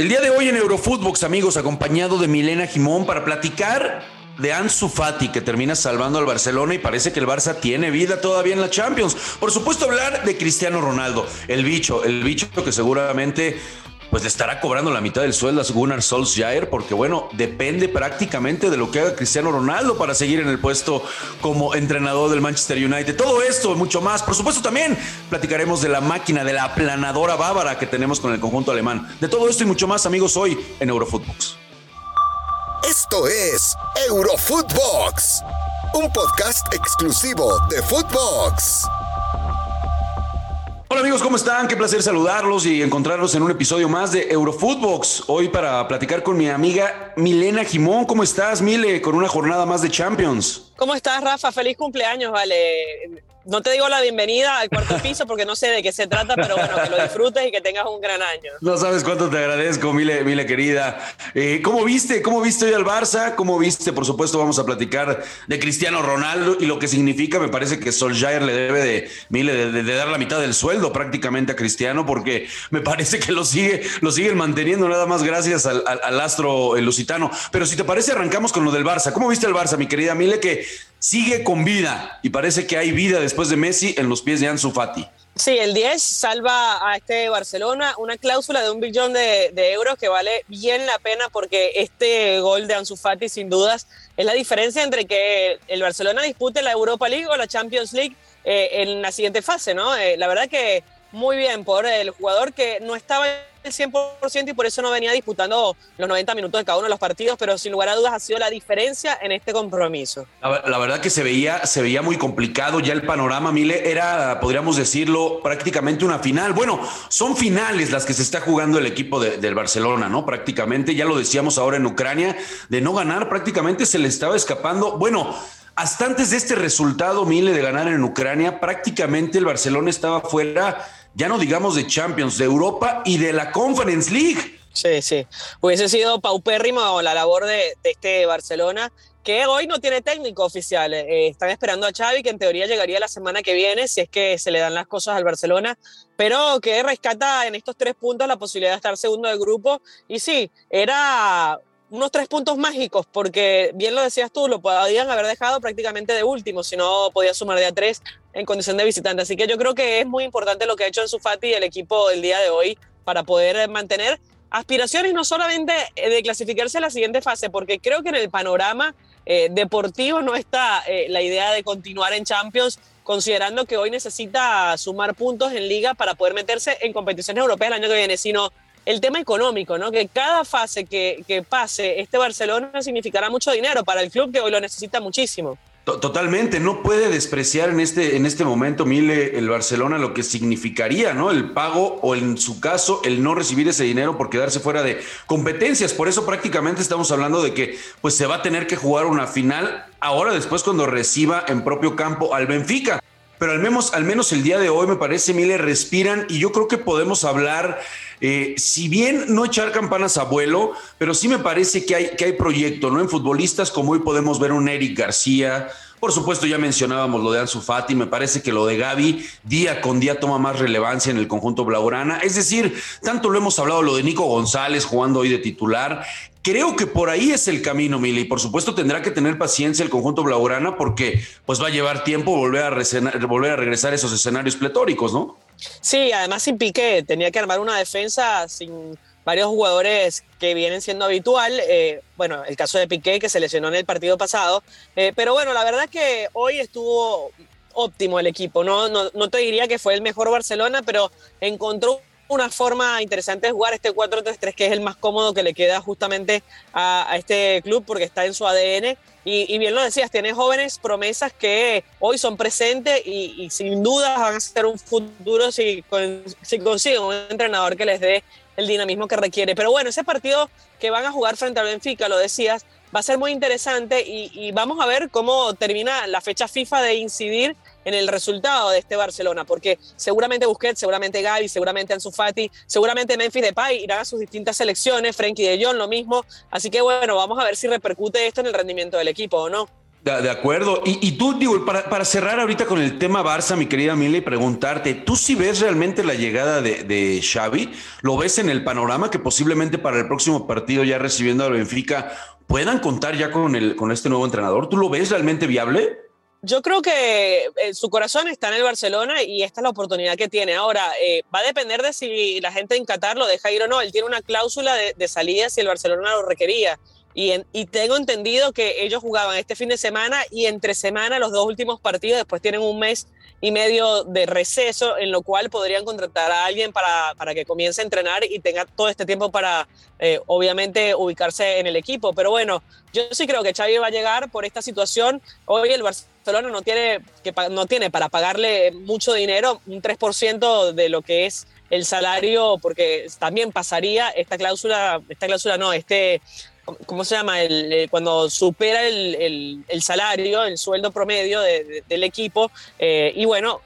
El día de hoy en Eurofootbox, amigos, acompañado de Milena Jimón para platicar de Ansu Fati que termina salvando al Barcelona y parece que el Barça tiene vida todavía en la Champions. Por supuesto hablar de Cristiano Ronaldo, el bicho, el bicho que seguramente pues le estará cobrando la mitad del sueldo a Gunnar Solskjaer, porque bueno, depende prácticamente de lo que haga Cristiano Ronaldo para seguir en el puesto como entrenador del Manchester United. Todo esto y mucho más. Por supuesto, también platicaremos de la máquina, de la aplanadora bávara que tenemos con el conjunto alemán. De todo esto y mucho más, amigos, hoy en Eurofootbox. Esto es Eurofootbox, un podcast exclusivo de Footbox. Hola amigos, ¿cómo están? Qué placer saludarlos y encontrarlos en un episodio más de Eurofootbox. Hoy para platicar con mi amiga Milena Jimón. ¿Cómo estás, Mile? Con una jornada más de Champions. ¿Cómo estás, Rafa? Feliz cumpleaños, vale no te digo la bienvenida al cuarto piso porque no sé de qué se trata, pero bueno, que lo disfrutes y que tengas un gran año. No sabes cuánto te agradezco, Mile, Mile querida. Eh, ¿Cómo viste? ¿Cómo viste hoy al Barça? ¿Cómo viste? Por supuesto, vamos a platicar de Cristiano Ronaldo y lo que significa. Me parece que Solskjaer le debe de, Mile, de, dar la mitad del sueldo prácticamente a Cristiano porque me parece que lo sigue, lo siguen manteniendo nada más gracias al, al astro lusitano. Pero si te parece, arrancamos con lo del Barça. ¿Cómo viste el Barça, mi querida Mile? Que sigue con vida y parece que hay vida después de Messi en los pies de Ansu Fati. Sí, el 10 salva a este Barcelona una cláusula de un billón de, euros que vale bien la pena porque este gol de Ansu Fati sin dudas es la diferencia entre que el Barcelona dispute la Europa League o la Champions League eh, en la siguiente fase, ¿no? Eh, la verdad que muy bien por el jugador que no estaba el 100% y por eso no venía disputando los 90 minutos de cada uno de los partidos, pero sin lugar a dudas ha sido la diferencia en este compromiso. La, verdad que se veía, se veía muy complicado ya el panorama, Mile, era, podríamos decirlo, prácticamente una final. Bueno, son finales las que se está jugando el equipo del Barcelona, ¿no? Prácticamente, ya lo decíamos ahora en Ucrania, de no ganar prácticamente se le estaba escapando. Bueno, hasta antes de este resultado, Mile, de ganar en Ucrania, prácticamente el Barcelona estaba fuera ya no digamos de Champions, de Europa y de la Conference League. Sí, sí. Hubiese sido paupérrimo la labor de, este Barcelona, que hoy no tiene técnico oficial. Eh, están esperando a Xavi, que en teoría llegaría la semana que viene, si es que se le dan las cosas al Barcelona, pero que rescata en estos tres puntos la posibilidad de estar segundo del grupo. Y sí, era unos tres puntos mágicos, porque bien lo decías tú, lo podían haber dejado prácticamente de último, si no podía sumar de a tres en condición de visitante. Así que yo creo que es muy importante lo que ha hecho en su Fati el equipo el día de hoy para poder mantener aspiraciones no solamente de clasificarse a la siguiente fase, porque creo que en el panorama eh, deportivo no está eh, la idea de continuar en Champions, considerando que hoy necesita sumar puntos en liga para poder meterse en competiciones europeas el año que viene, sino el tema económico, ¿no? Que cada fase que, pase este Barcelona significará mucho dinero para el club que hoy lo necesita muchísimo. Totalmente, no puede despreciar en este, en este momento, Mile, el Barcelona lo que significaría, ¿no? El pago o en su caso el no recibir ese dinero por quedarse fuera de competencias. Por eso prácticamente estamos hablando de que pues se va a tener que jugar una final ahora después cuando reciba en propio campo al Benfica. Pero al menos, al menos el día de hoy me parece, Mile, respiran y yo creo que podemos hablar eh, si bien no echar campanas a vuelo, pero sí me parece que hay, que hay proyecto, ¿no? En futbolistas como hoy podemos ver un Eric García, por supuesto, ya mencionábamos lo de Ansu Fati, me parece que lo de Gaby día con día toma más relevancia en el conjunto blaugrana. Es decir, tanto lo hemos hablado lo de Nico González jugando hoy de titular. Creo que por ahí es el camino, Mili. Por supuesto tendrá que tener paciencia el conjunto blaugrana porque pues va a llevar tiempo volver a, volver a regresar a esos escenarios pletóricos, ¿no? Sí, además sin Piqué, tenía que armar una defensa sin varios jugadores que vienen siendo habitual. Eh, bueno, el caso de Piqué que se lesionó en el partido pasado. Eh, pero bueno, la verdad que hoy estuvo óptimo el equipo. ¿no? No, no te diría que fue el mejor Barcelona, pero encontró una forma interesante de jugar este 4-3-3, que es el más cómodo que le queda justamente a, este club porque está en su ADN. Y, bien lo decías, tiene jóvenes promesas que hoy son presentes y, sin duda van a ser un futuro si, si consiguen un entrenador que les dé el dinamismo que requiere. Pero bueno, ese partido que van a jugar frente al Benfica, lo decías, va a ser muy interesante y, vamos a ver cómo termina la fecha FIFA de incidir en el resultado de este Barcelona, porque seguramente Busquets, seguramente Gaby, seguramente Ansu Fati, seguramente Memphis Depay irán a sus distintas selecciones, Frenkie de Jong lo mismo, así que bueno, vamos a ver si repercute esto en el rendimiento del equipo o no. De, acuerdo. Y, tú, digo, para, cerrar ahorita con el tema Barça, mi querida Mili, preguntarte, ¿tú si ves realmente la llegada de, Xavi? ¿Lo ves en el panorama que posiblemente para el próximo partido, ya recibiendo al Benfica, puedan contar ya con, el, con este nuevo entrenador? ¿Tú lo ves realmente viable? Yo creo que eh, su corazón está en el Barcelona y esta es la oportunidad que tiene. Ahora, eh, va a depender de si la gente en Qatar lo deja ir o no. Él tiene una cláusula de salida si el Barcelona lo requería. Y, tengo entendido que ellos jugaban este fin de semana y entre semana los dos últimos partidos, después tienen un mes y medio de receso, en lo cual podrían contratar a alguien para, para que comience a entrenar y tenga todo este tiempo para, eh, obviamente, ubicarse en el equipo. Pero bueno, yo sí creo que Xavi va a llegar por esta situación. Hoy el Barcelona no tiene, que, no tiene para pagarle mucho dinero, un 3% de lo que es el salario, porque también pasaría esta cláusula, esta cláusula no, este ¿cómo se llama? El, eh, cuando supera el, el, salario, el sueldo promedio del equipo. Eh, y bueno,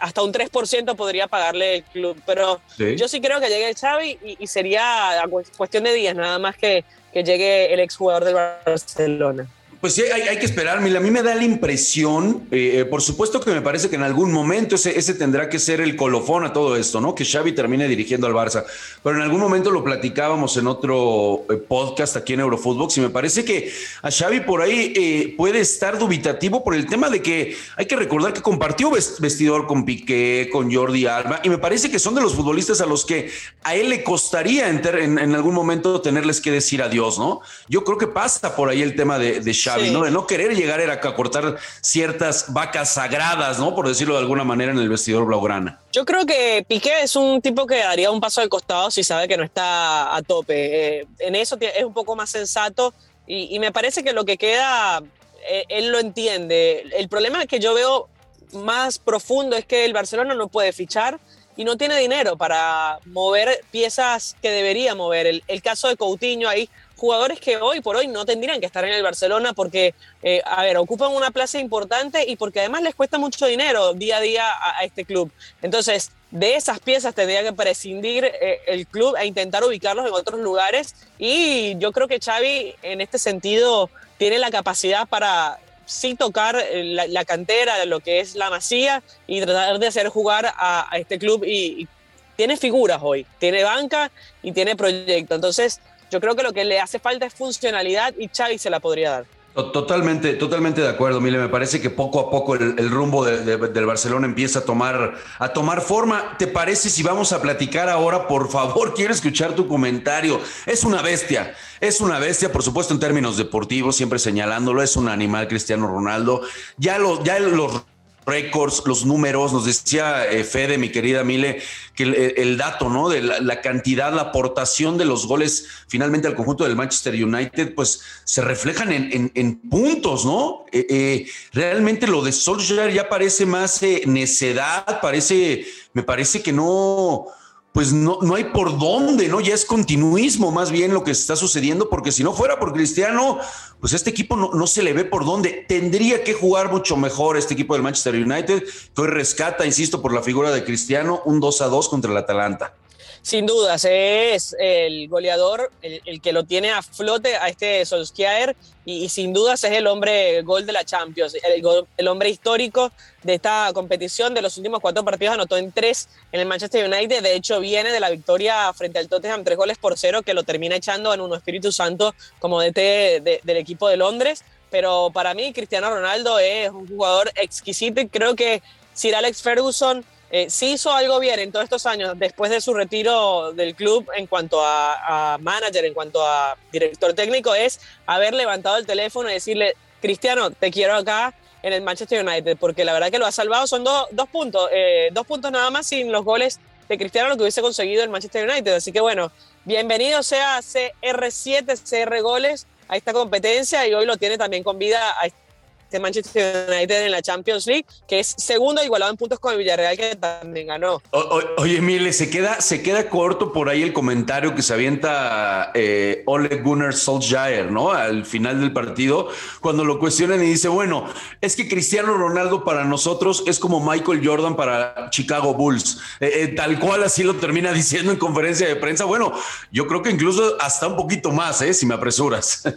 hasta un 3% podría pagarle el club. Pero yo sí creo que llegue el Xavi y, y, sería cuestión de días nada más que, que llegue el exjugador del Barcelona. Pues sí, hay, que esperar. A mí me da la impresión, eh, eh, por supuesto que me parece que en algún momento ese, ese, tendrá que ser el colofón a todo esto, ¿no? Que Xavi termine dirigiendo al Barça. Pero en algún momento lo platicábamos en otro eh, podcast aquí en Eurofootbox y me parece que a Xavi por ahí puede estar dubitativo por el tema de que hay que recordar que compartió vestidor con Piqué, con Jordi Alba y me parece que son de los futbolistas a los que a él le costaría en, en, algún momento tenerles que decir adiós, ¿no? Yo creo que pasa por ahí el tema de, de Xavi ¿no? De no querer llegar era a cortar ciertas vacas sagradas, ¿no? Por decirlo de alguna manera en el vestidor blaugrana. Yo creo que Piqué es un tipo que daría un paso al costado si sabe que no está a tope. Eh, en eso es un poco más sensato y, me parece que lo que queda, eh, él lo entiende. El problema que yo veo más profundo es que el Barcelona no puede fichar y no tiene dinero para mover piezas que debería mover. El, el caso de Coutinho ahí jugadores que hoy por hoy no tendrían que estar en el Barcelona porque, eh, a ver, ocupan una plaza importante y porque además les cuesta mucho dinero día a día a, este club. Entonces, de esas piezas tendría que prescindir eh, el club e intentar ubicarlos en otros lugares. Y yo creo que Xavi en este sentido tiene la capacidad para sí tocar eh, la, cantera, lo que es la masía y tratar de hacer jugar a, este club y tiene figuras hoy, tiene banca y tiene proyecto. Entonces, yo creo que lo que le hace falta es funcionalidad y Xavi se la podría dar. Totalmente, totalmente de acuerdo, Mile. Me parece que poco a poco el, rumbo del Barcelona empieza a tomar, a tomar forma. ¿Te parece si vamos a platicar ahora? Por favor, quiero escuchar tu comentario. Es una bestia, es una bestia, por supuesto, en términos deportivos, siempre señalándolo. Es un animal, Cristiano Ronaldo. Ya, lo, ya los récords, los números, nos decía eh, Fede, mi querida Mile, que el, dato, ¿no? De la, cantidad, la aportación de los goles finalmente al conjunto del Manchester United, pues se reflejan en, puntos, ¿no? Eh, eh, realmente lo de Solskjaer ya parece más necedad, parece, me parece que no pues no, no hay por dónde, ¿no? Ya es continuismo más bien lo que está sucediendo, porque si no fuera por Cristiano, pues este equipo no, no, se le ve por dónde. Tendría que jugar mucho mejor este equipo del Manchester United, que hoy rescata, insisto, por la figura de Cristiano, un 2 a 2 contra el Atalanta. Sin dudas, es el goleador el, que lo tiene a flote a este Solskjaer y, sin dudas es el hombre gol de la Champions, el, hombre histórico de esta competición. De los últimos cuatro partidos anotó en tres en el Manchester United. De hecho, viene de la victoria frente al Tottenham, tres goles por cero, que lo termina echando en un Espíritu Santo como DT del equipo de Londres. Pero para mí, Cristiano Ronaldo es un jugador exquisito y creo que Sir Alex Ferguson eh, sí hizo algo bien en todos estos años después de su retiro del club en cuanto a, manager, en cuanto a director técnico, es haber levantado el teléfono y decirle, Cristiano, te quiero acá en el Manchester United, porque la verdad que lo ha salvado. Son dos puntos, eh, dos puntos nada más sin los goles de Cristiano lo que hubiese conseguido el Manchester United. Así que bueno, bienvenido sea CR7, CR goles a esta competencia y hoy lo tiene también con vida a de Manchester United en la Champions League, que es segundo igualado en puntos con el Villarreal, que también ganó. oye, Mile, se queda, se queda corto por ahí el comentario que se avienta eh, Ole Gunnar Solskjaer, ¿no? Al final del partido, cuando lo cuestionan y dice, bueno, es que Cristiano Ronaldo para nosotros es como Michael Jordan para Chicago Bulls. Eh, eh, tal cual así lo termina diciendo en conferencia de prensa. Bueno, yo creo que incluso hasta un poquito más, ¿eh? Si me apresuras.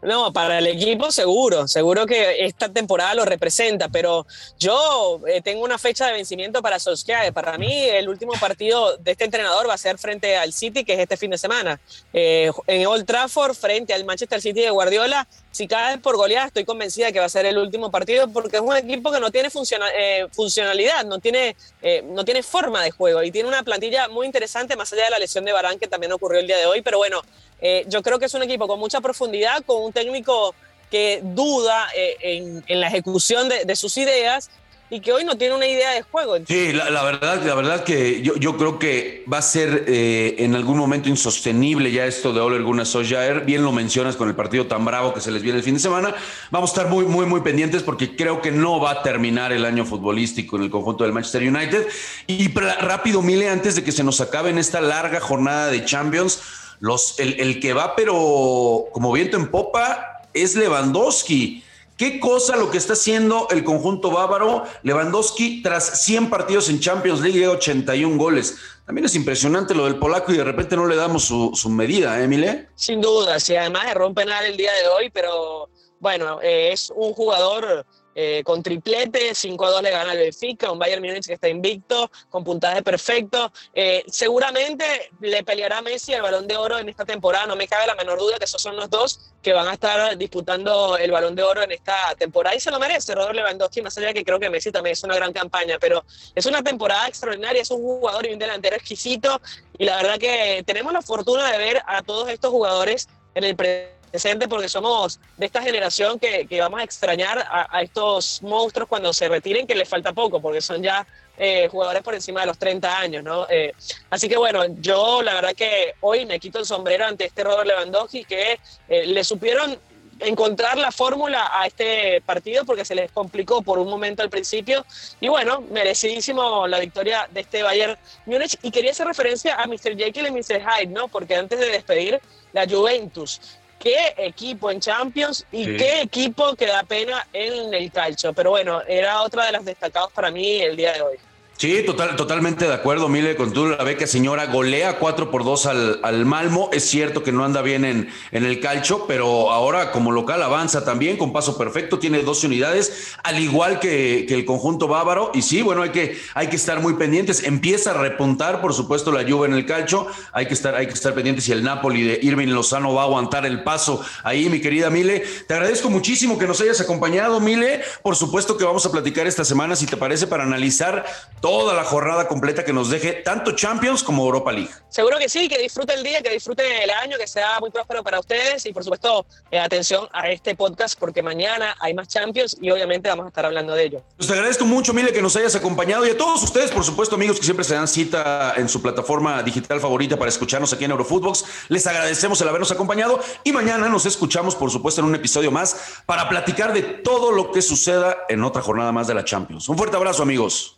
No, para el equipo seguro, seguro que esta temporada lo representa, pero yo eh, tengo una fecha de vencimiento para Solskjaer. Para mí, el último partido de este entrenador va a ser frente al City, que es este fin de semana. Eh, en Old Trafford, frente al Manchester City de Guardiola, si cae por goleada, estoy convencida de que va a ser el último partido, porque es un equipo que no tiene eh, funcionalidad, no tiene, no tiene forma de juego y tiene una plantilla muy interesante, más allá de la lesión de Barán, que también ocurrió el día de hoy. Pero bueno, yo creo que es un equipo con mucha profundidad, con un técnico que duda eh, en, la ejecución de, sus ideas y que hoy no tiene una idea de juego. Sí, la, verdad, la verdad que yo, yo, creo que va a ser eh, en algún momento insostenible ya esto de Ole Gunnar Solskjaer. Bien lo mencionas con el partido tan bravo que se les viene el fin de semana. Vamos a estar muy, muy, muy pendientes porque creo que no va a terminar el año futbolístico en el conjunto del Manchester United. Y rápido, Mile, antes de que se nos acabe en esta larga jornada de Champions, el, que va, pero como viento en popa, es Lewandowski. ¿Qué cosa lo que está haciendo el conjunto bávaro? Lewandowski, tras 100 partidos en Champions League, 81 goles. También es impresionante lo del polaco y de repente no le damos su, medida, ¿eh, Emile? Sin duda, sí, además de rompen el día de hoy, pero bueno, eh, es un jugador eh, con triplete, 5 a 2 le gana al Benfica, un Bayern Múnich que está invicto, con puntaje perfecto. Eh, seguramente le peleará Messi el balón de oro en esta temporada, no me cabe la menor duda que esos son los dos que van a estar disputando el balón de oro en esta temporada y se lo merece Rodolfo Lewandowski, más allá de que creo que Messi también es una gran campaña, pero es una temporada extraordinaria, es un jugador y un delantero exquisito y la verdad que tenemos la fortuna de ver a todos estos jugadores en el porque somos de esta generación que, que vamos a extrañar a, estos monstruos cuando se retiren, que les falta poco, porque son ya eh, jugadores por encima de los 30 años, ¿no? Eh, así que bueno, yo la verdad que hoy me quito el sombrero ante este Robert Lewandowski que eh, le supieron encontrar la fórmula a este partido porque se les complicó por un momento al principio y bueno, merecidísimo la victoria de este Bayern Múnich y quería hacer referencia a Mr. Jekyll y Mr. Hyde, ¿no? Porque antes de despedir la Juventus qué equipo en Champions y qué equipo que da pena en el calcio. Pero bueno, era otra de las destacadas para mí el día de hoy. Sí, total, totalmente de acuerdo, Mile, con tú la beca señora. Golea 4 por 2 al, al, Malmo. Es cierto que no anda bien en, en el calcho, pero ahora como local avanza también con paso perfecto. Tiene 12 unidades, al igual que, que, el conjunto bávaro. Y sí, bueno, hay que, hay que estar muy pendientes. Empieza a repuntar, por supuesto, la lluvia en el calcho. Hay que estar, hay que estar pendientes si el Napoli de Irving Lozano va a aguantar el paso ahí, mi querida Mile. Te agradezco muchísimo que nos hayas acompañado, Mile. Por supuesto que vamos a platicar esta semana, si te parece, para analizar toda la jornada completa que nos deje tanto Champions como Europa League. Seguro que sí, que disfrute el día, que disfrute el año, que sea muy próspero para ustedes y por supuesto eh, atención a este podcast porque mañana hay más Champions y obviamente vamos a estar hablando de ello. Pues te agradezco mucho, Mile, que nos hayas acompañado y a todos ustedes, por supuesto, amigos que siempre se dan cita en su plataforma digital favorita para escucharnos aquí en Eurofootbox. Les agradecemos el habernos acompañado y mañana nos escuchamos, por supuesto, en un episodio más para platicar de todo lo que suceda en otra jornada más de la Champions. Un fuerte abrazo, amigos.